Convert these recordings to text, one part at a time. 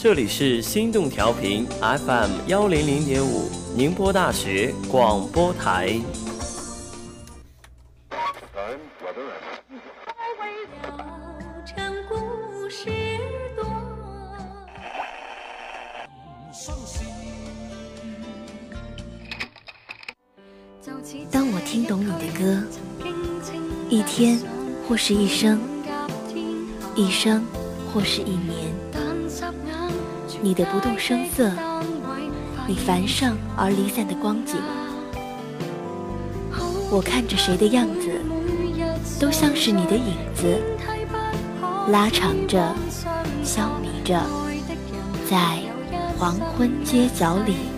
这里是心动调频 FM 幺零零点五，宁波大学广播台。当我听懂你的歌，一天或是一生，一生或是一年。你的不动声色，你繁盛而离散的光景，我看着谁的样子，都像是你的影子，拉长着，消弭着，在黄昏街角里。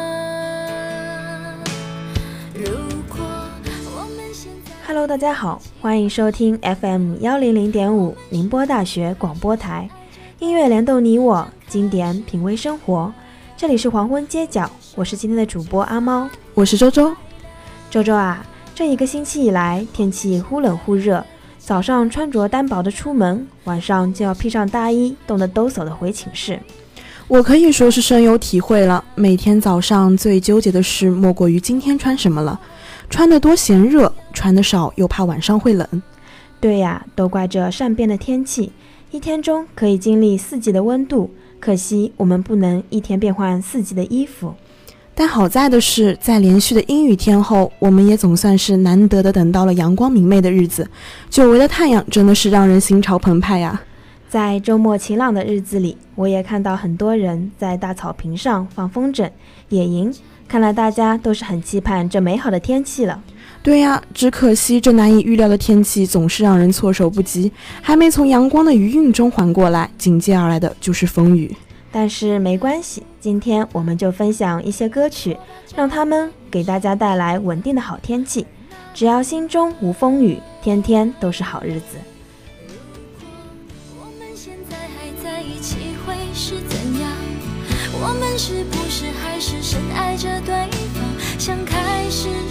，Hello，大家好，欢迎收听 FM 幺零零点五宁波大学广播台，音乐联动你我，经典品味生活，这里是黄昏街角，我是今天的主播阿猫。我是周周，周周啊，这一个星期以来，天气忽冷忽热，早上穿着单薄的出门，晚上就要披上大衣，冻得哆嗦的回寝室。我可以说是深有体会了。每天早上最纠结的事，莫过于今天穿什么了。穿得多嫌热，穿的少又怕晚上会冷。对呀，都怪这善变的天气，一天中可以经历四季的温度，可惜我们不能一天变换四季的衣服。但好在的是，在连续的阴雨天后，我们也总算是难得的等到了阳光明媚的日子。久违的太阳真的是让人心潮澎湃呀！在周末晴朗的日子里，我也看到很多人在大草坪上放风筝、野营。看来大家都是很期盼这美好的天气了。对呀，只可惜这难以预料的天气总是让人措手不及，还没从阳光的余韵中缓过来，紧接而来的就是风雨。但是没关系，今天我们就分享一些歌曲，让他们给大家带来稳定的好天气。只要心中无风雨，天天都是好日子。我们现在还在一起会是怎样？我们是不是还是深爱着对方，像开始时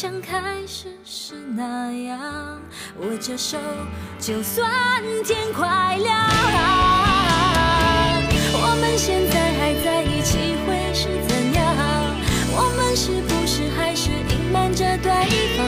像开始时那样握着手，就算天快亮。我们现在还在一起会是怎样？我们是不是还是隐瞒着对方，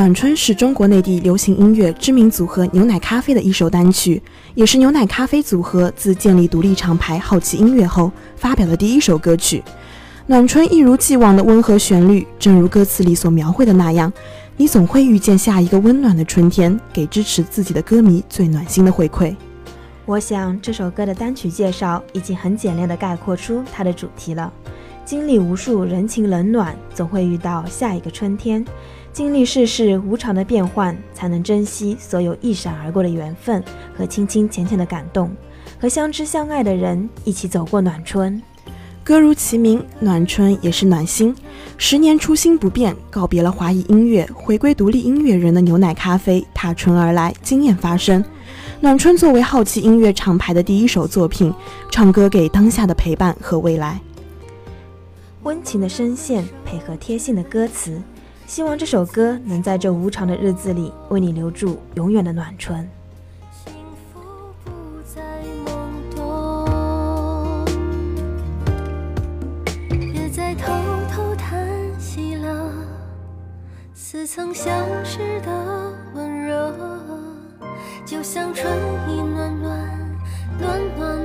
暖春是中国内地流行音乐知名组合牛奶咖啡的一首单曲，也是牛奶咖啡组合自建立独立厂牌好奇音乐后发表的第一首歌曲。暖春一如既往的温和旋律，正如歌词里所描绘的那样，你总会遇见下一个温暖的春天，给支持自己的歌迷最暖心的回馈。我想这首歌的单曲介绍已经很简练地概括出它的主题了。经历无数人情冷暖，总会遇到下一个春天。经历世事无常的变幻，才能珍惜所有一闪而过的缘分和清清浅浅的感动，和相知相爱的人一起走过暖春。歌如其名，暖春也是暖心。十年初心不变，告别了华语音乐，回归独立音乐人的牛奶咖啡踏春而来，惊艳发生。暖春作为好奇音乐厂牌的第一首作品，唱歌给当下的陪伴和未来。温情的声线配合贴心的歌词，希望这首歌能在这无常的日子里为你留住永远的暖春。幸福不再懵懂，别再偷偷叹息了，似曾相识的温热，就像春意暖暖暖暖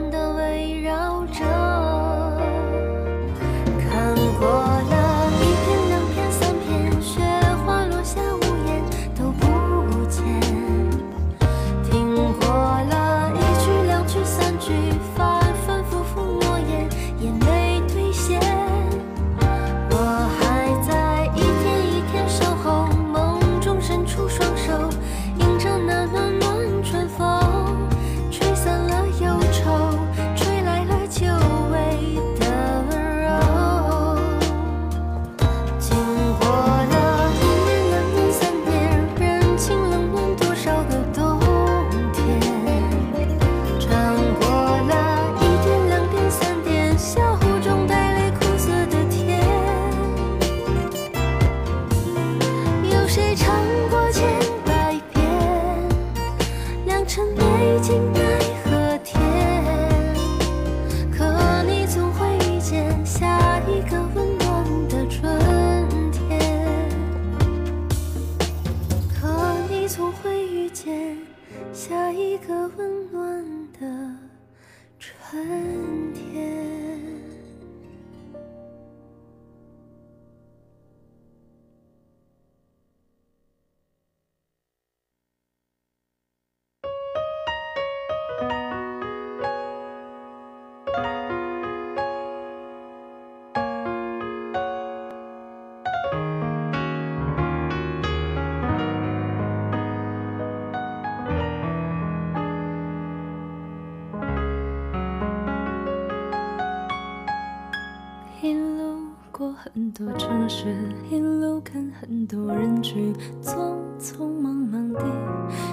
一路过很多城市，一路看很多人群，匆匆忙忙地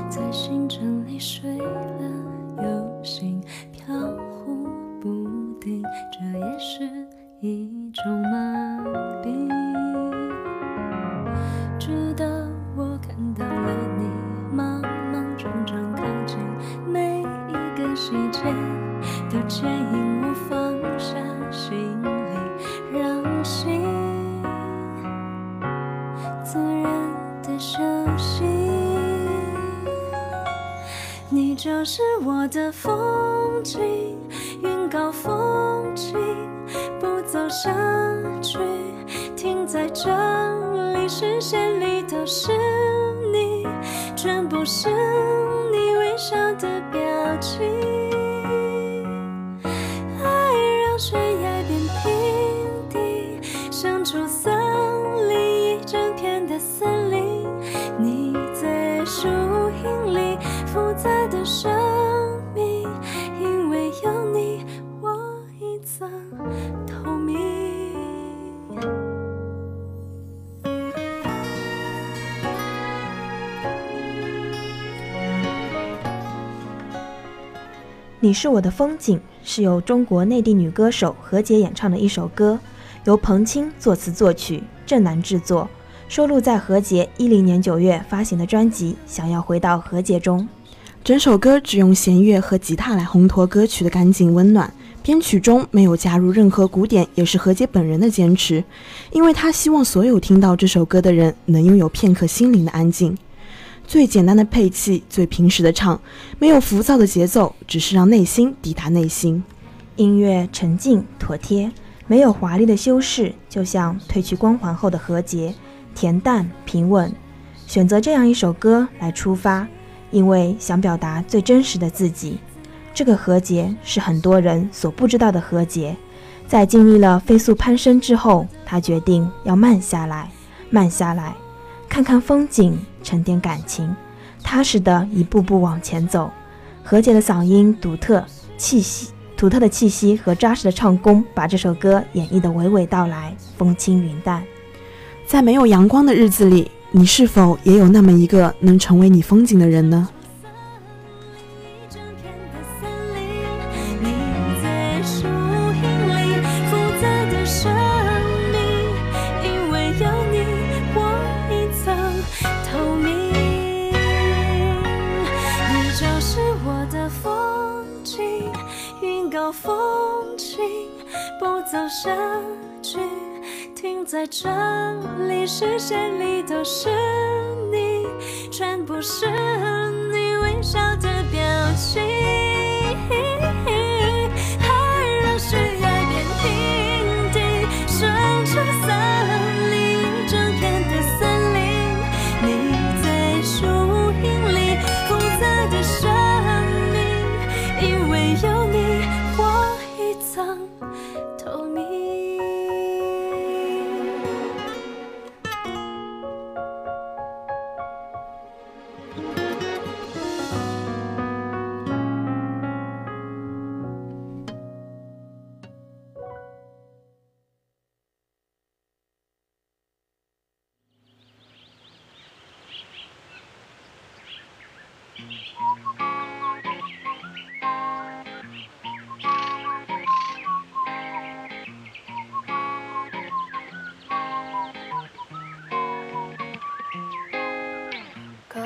在行程里睡了又醒，飘忽不定，这也是一种麻不是。你是我的风景，是由中国内地女歌手何洁演唱的一首歌，由彭青作词作曲，郑楠制作，收录在何洁一零年九月发行的专辑《想要回到何洁》中。整首歌只用弦乐和吉他来烘托歌曲的干净温暖，编曲中没有加入任何鼓点，也是何洁本人的坚持，因为她希望所有听到这首歌的人能拥有片刻心灵的安静。最简单的配器，最平实的唱，没有浮躁的节奏，只是让内心抵达内心。音乐沉静妥帖，没有华丽的修饰，就像褪去光环后的何洁，恬淡平稳。选择这样一首歌来出发，因为想表达最真实的自己。这个何洁是很多人所不知道的何洁，在经历了飞速攀升之后，他决定要慢下来，慢下来。看看风景，沉淀感情，踏实的一步步往前走。何洁的嗓音独特，气息独特的气息和扎实的唱功，把这首歌演绎的娓娓道来，风轻云淡。在没有阳光的日子里，你是否也有那么一个能成为你风景的人呢？在这里，视线里都是你，全部是你微笑的表情。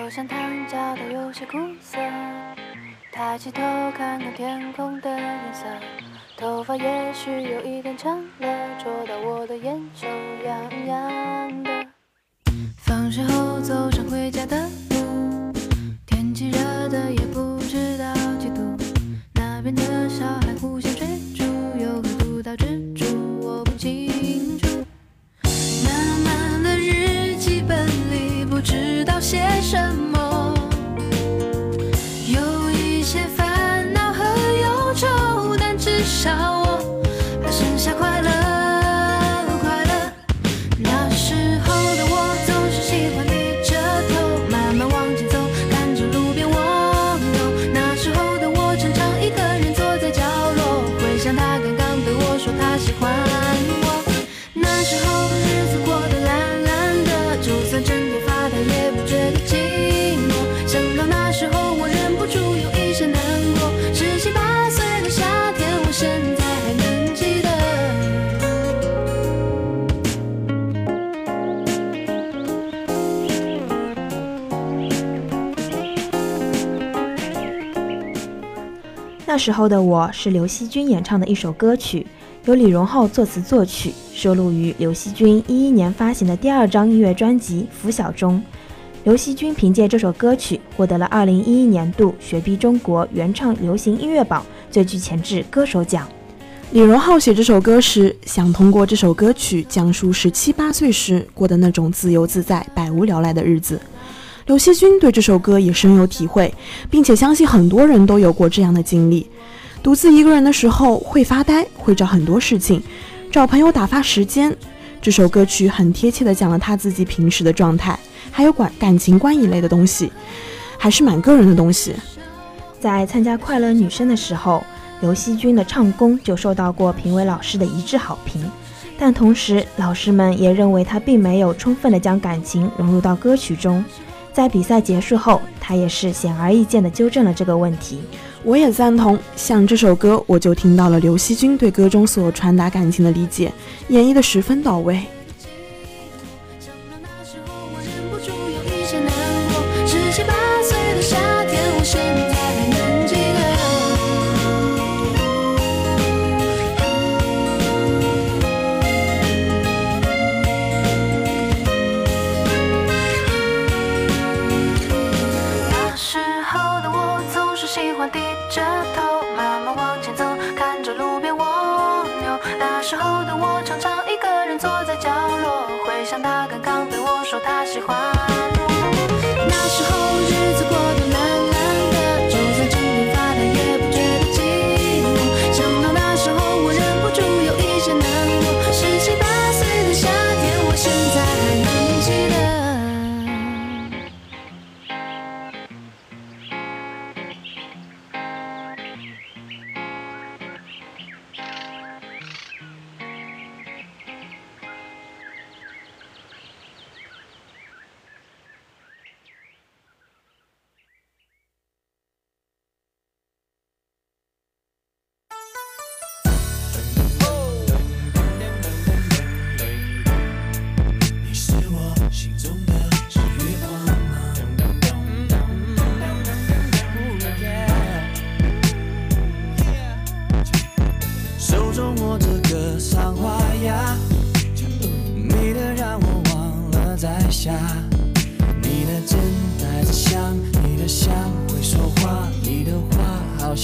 口香糖嚼得有些苦涩，抬起头看看天空的颜色，头发也许有一点长了，戳到我的眼球痒痒的。放学后走上回家的那时候的我是刘惜君演唱的一首歌曲，由李荣浩作词作曲，收录于刘惜君一一年发行的第二张音乐专辑《拂晓》中。刘惜君凭借这首歌曲获得了2011年度雪碧中国原创流行音乐榜最具潜质歌手奖。李荣浩写这首歌时，想通过这首歌曲讲述十七八岁时过的那种自由自在、百无聊赖的日子。刘惜君对这首歌也深有体会，并且相信很多人都有过这样的经历：独自一个人的时候会发呆，会找很多事情，找朋友打发时间。这首歌曲很贴切地讲了他自己平时的状态，还有感感情观一类的东西，还是蛮个人的东西。在参加快乐女声的时候。刘惜君的唱功就受到过评委老师的一致好评，但同时老师们也认为他并没有充分地将感情融入到歌曲中。在比赛结束后，他也是显而易见的纠正了这个问题。我也赞同，像这首歌，我就听到了刘惜君对歌中所传达感情的理解，演绎的十分到位。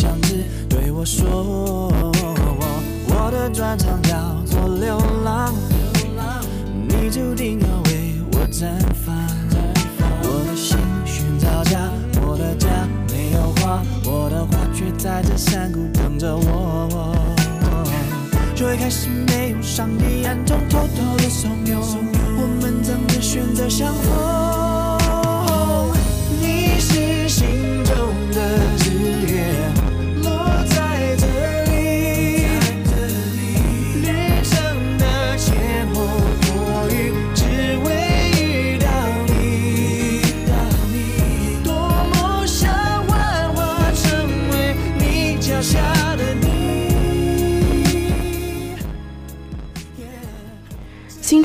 枪支对我说：“我的专长叫做流浪，你注定要为我绽放。我的心寻找家，我的家没有花，我的花却在这山谷等着我。从一开始没有上帝暗中偷偷的怂恿，我们怎会选择相逢？你是心中的日月。”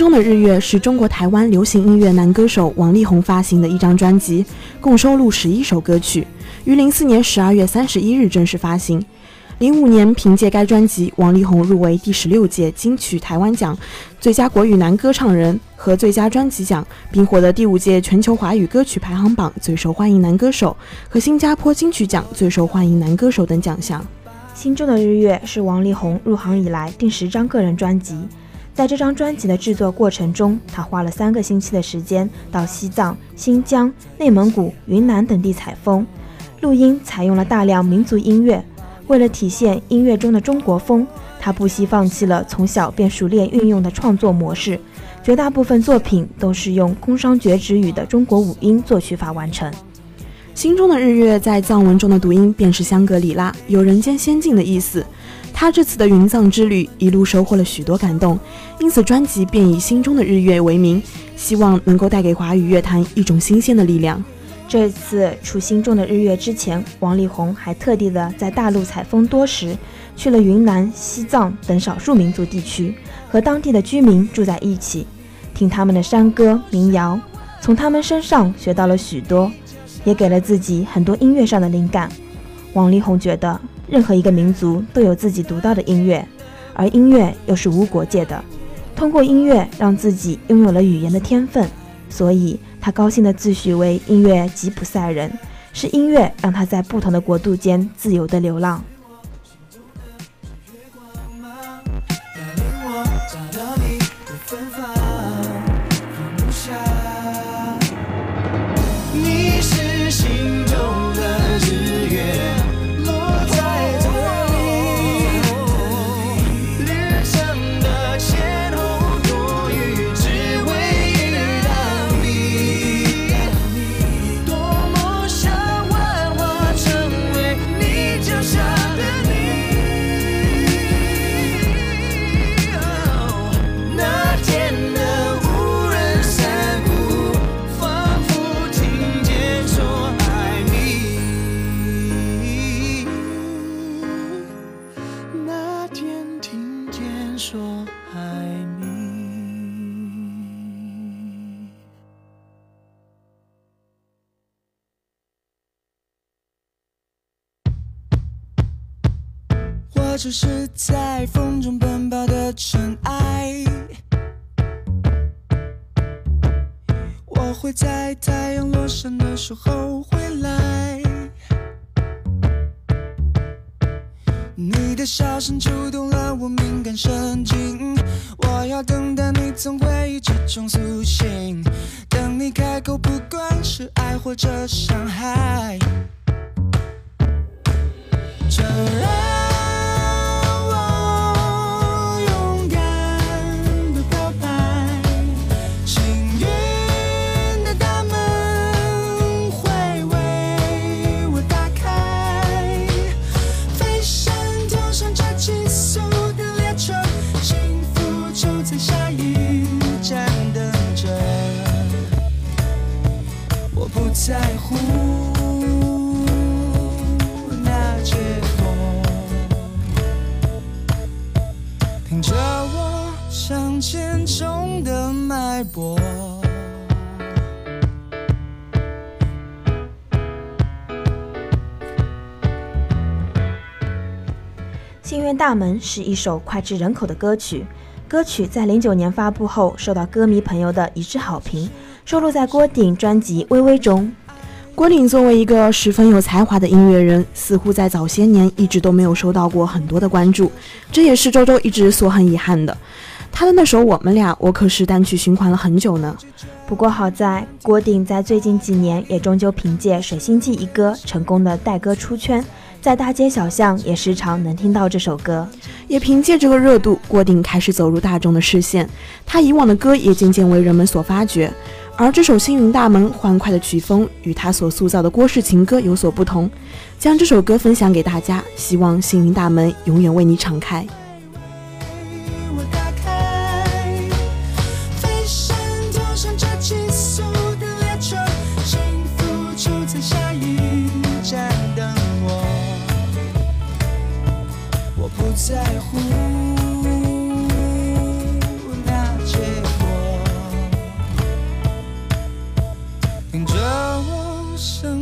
中的日月是中国台湾流行音乐男歌手王力宏发行的一张专辑，共收录十一首歌曲，于零四年十二月三十一日正式发行。零五年，凭借该专辑，王力宏入围第十六届金曲台湾奖最佳国语男歌唱人和最佳专辑奖，并获得第五届全球华语歌曲排行榜最受欢迎男歌手和新加坡金曲奖最受欢迎男歌手等奖项。心中的日月是王力宏入行以来第十张个人专辑。在这张专辑的制作过程中，他花了三个星期的时间到西藏、新疆、内蒙古、云南等地采风，录音采用了大量民族音乐。为了体现音乐中的中国风，他不惜放弃了从小便熟练运用的创作模式，绝大部分作品都是用空商绝止语的中国五音作曲法完成。心中的日月在藏文中的读音便是香格里拉，有人间仙境的意思。他这次的云藏之旅一路收获了许多感动，因此专辑便以“心中的日月”为名，希望能够带给华语乐坛一种新鲜的力量。这次出《心中的日月》之前，王力宏还特地的在大陆采风多时，去了云南、西藏等少数民族地区，和当地的居民住在一起，听他们的山歌民谣，从他们身上学到了许多，也给了自己很多音乐上的灵感。王力宏觉得。任何一个民族都有自己独到的音乐，而音乐又是无国界的。通过音乐让自己拥有了语言的天分，所以他。高兴地自诩为音乐吉普赛人，是音乐让他在不同的国度间自由地流浪。只是在风中奔跑的尘埃，我会在太阳落山的时候回来。你的笑声触动了我敏感神经，我要等待你从回忆之中苏醒。等你开口，不管是爱或者伤害，承认。大门是一首脍炙人口的歌曲，歌曲在零九年发布后，受到歌迷朋友的一致好评。收录在郭顶专辑《微微》中。郭顶作为一个十分有才华的音乐人，似乎在早些年一直都没有收到过很多的关注，这也是周周一直所很遗憾的。他的那首《我们俩》，我可是单曲循环了很久呢。不过好在郭顶在最近几年也终究凭借《水星记》一歌成功的带歌出圈，在大街小巷也时常能听到这首歌。也凭借这个热度，郭顶开始走入大众的视线，他以往的歌也渐渐为人们所发掘。而这首《星云大门》欢快的曲风与他所塑造的郭氏情歌有所不同，将这首歌分享给大家，希望星云大门永远为你敞开。在乎。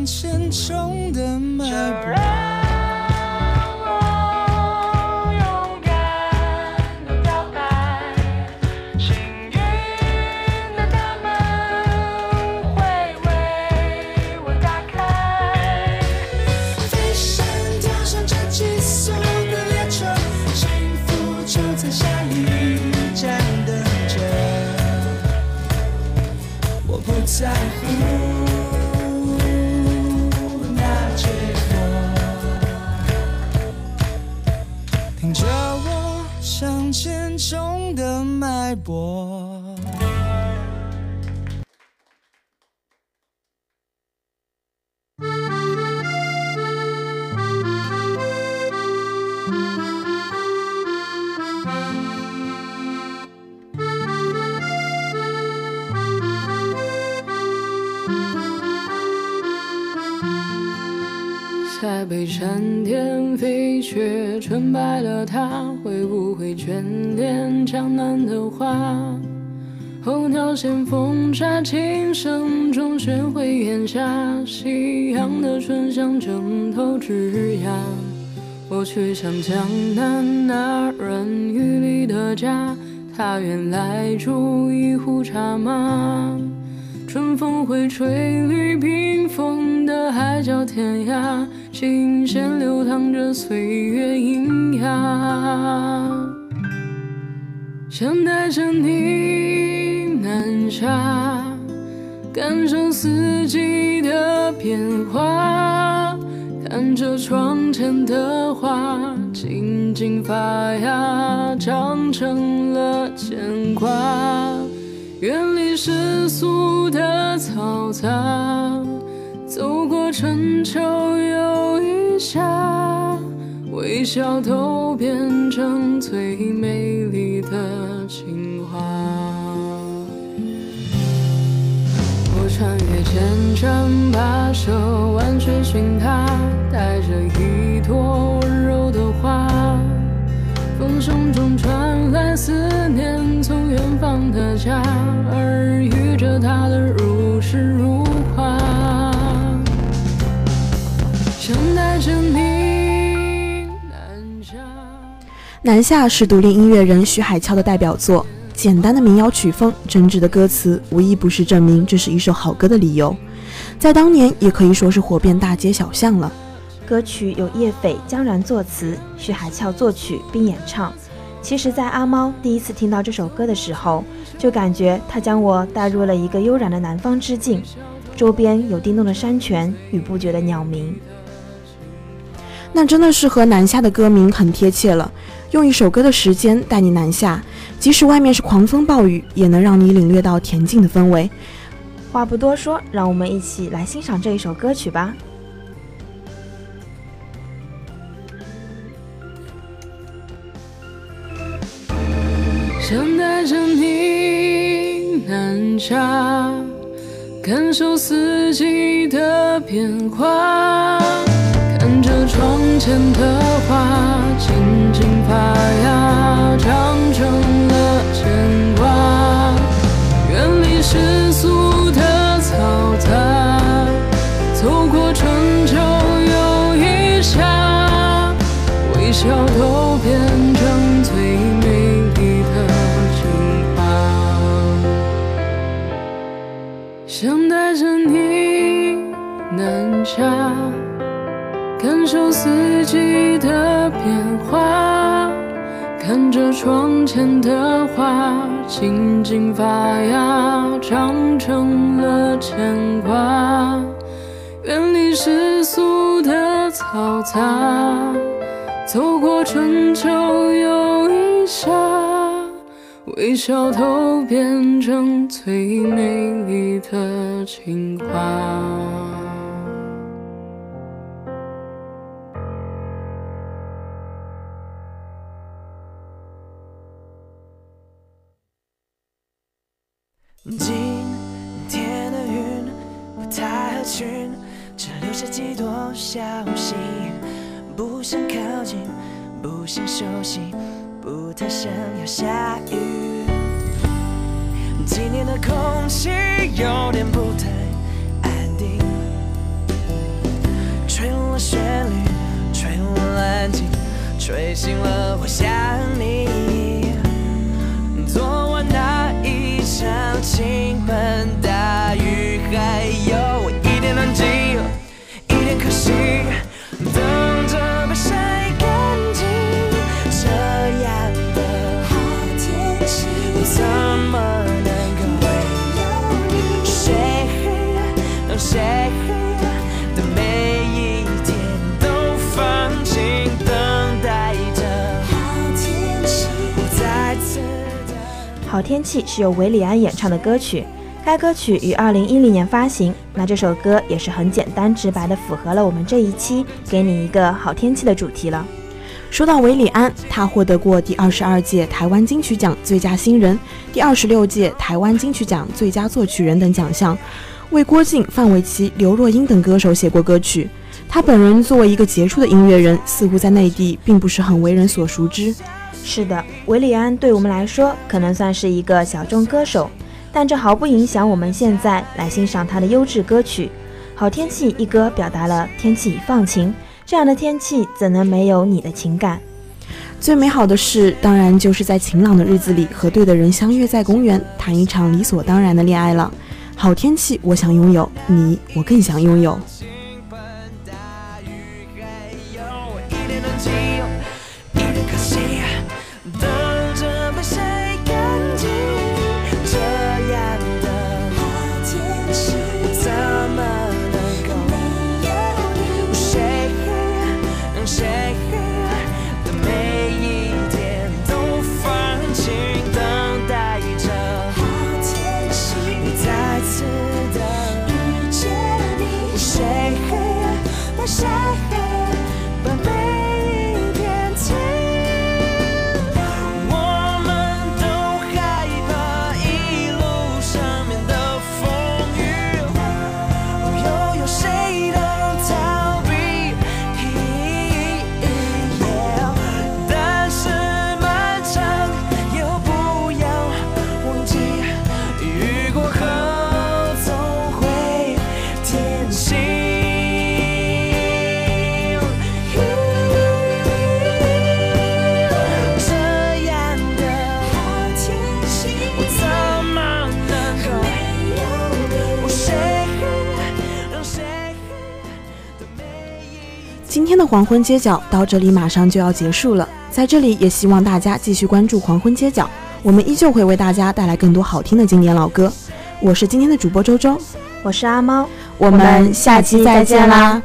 沉重的脉搏。白了他，会不会眷恋江南的花？候鸟衔风沙，琴声中学会檐下，夕阳的醇香正透枝桠。我去向江南那人雨里的家，他原来煮一壶茶吗？春风会吹绿冰封的海角天涯，琴弦流淌着岁月喑哑。想带着你南下，感受四季的变化，看着窗前的花静静发芽，长成了牵挂。远离世俗的嘈杂，走过春秋又一夏，微笑都变成最美丽的情话。我穿越千山跋涉，万水寻他，带着一朵温柔的花。风声中传来思念，从远方的家，耳语着他的如诗如南下。是独立音乐人徐海俏的代表作，简单的民谣曲风，真挚的歌词，无一不是证明这是一首好歌的理由。在当年，也可以说是火遍大街小巷了。歌曲由叶斐、江然作词，徐海俏作曲并演唱。其实，在阿猫第一次听到这首歌的时候，就感觉它将我带入了一个悠然的南方之境，周边有叮咚的山泉与不绝的鸟鸣。那真的是和南下的歌名很贴切了。用一首歌的时间带你南下，即使外面是狂风暴雨，也能让你领略到恬静的氛围。话不多说，让我们一起来欣赏这一首歌曲吧。想带着你南下，感受四季的变化，窗前的花静静发芽，长成了牵挂。远离世俗的嘈杂，走过春秋又一夏，微笑都着窗前的花静静发芽，长成了牵挂。远离世俗的嘈杂，走过春秋又一夏，微笑都变成最美丽的情话。消息，不想靠近，不想休息，不太想要下雨。今天的空气有点不太安定，吹了旋律，吹了安静，吹醒了我想你。昨晚那一场倾盆大雨，还有一点暖机，好天气，怎么能够谁让谁的每一天都放晴，等待着好天气再次的。好天气是由韦礼安演唱的歌曲，该歌曲于二零一零年发行。那这首歌也是很简单直白的符合了我们这一期给你一个好天气的主题了。说到韦礼安，他获得过第二十二届台湾金曲奖最佳新人、第二十六届台湾金曲奖最佳作曲人等奖项，为郭靖、范玮琪、刘若英等歌手写过歌曲。他本人作为一个杰出的音乐人，似乎在内地并不是很为人所熟知。是的，韦礼安对我们来说可能算是一个小众歌手，但这毫不影响我们现在来欣赏他的优质歌曲。好天气一歌表达了天气已放晴，这样的天气怎能没有你的情感？最美好的事，当然就是在晴朗的日子里和对的人相约在公园，谈一场理所当然的恋爱了。好天气我想拥有，你我更想拥有。的黄昏街角到这里马上就要结束了，在这里也希望大家继续关注黄昏街角，我们依旧会为大家带来更多好听的经典老歌。我是今天的主播周周，我是阿猫，我们下期再见啦。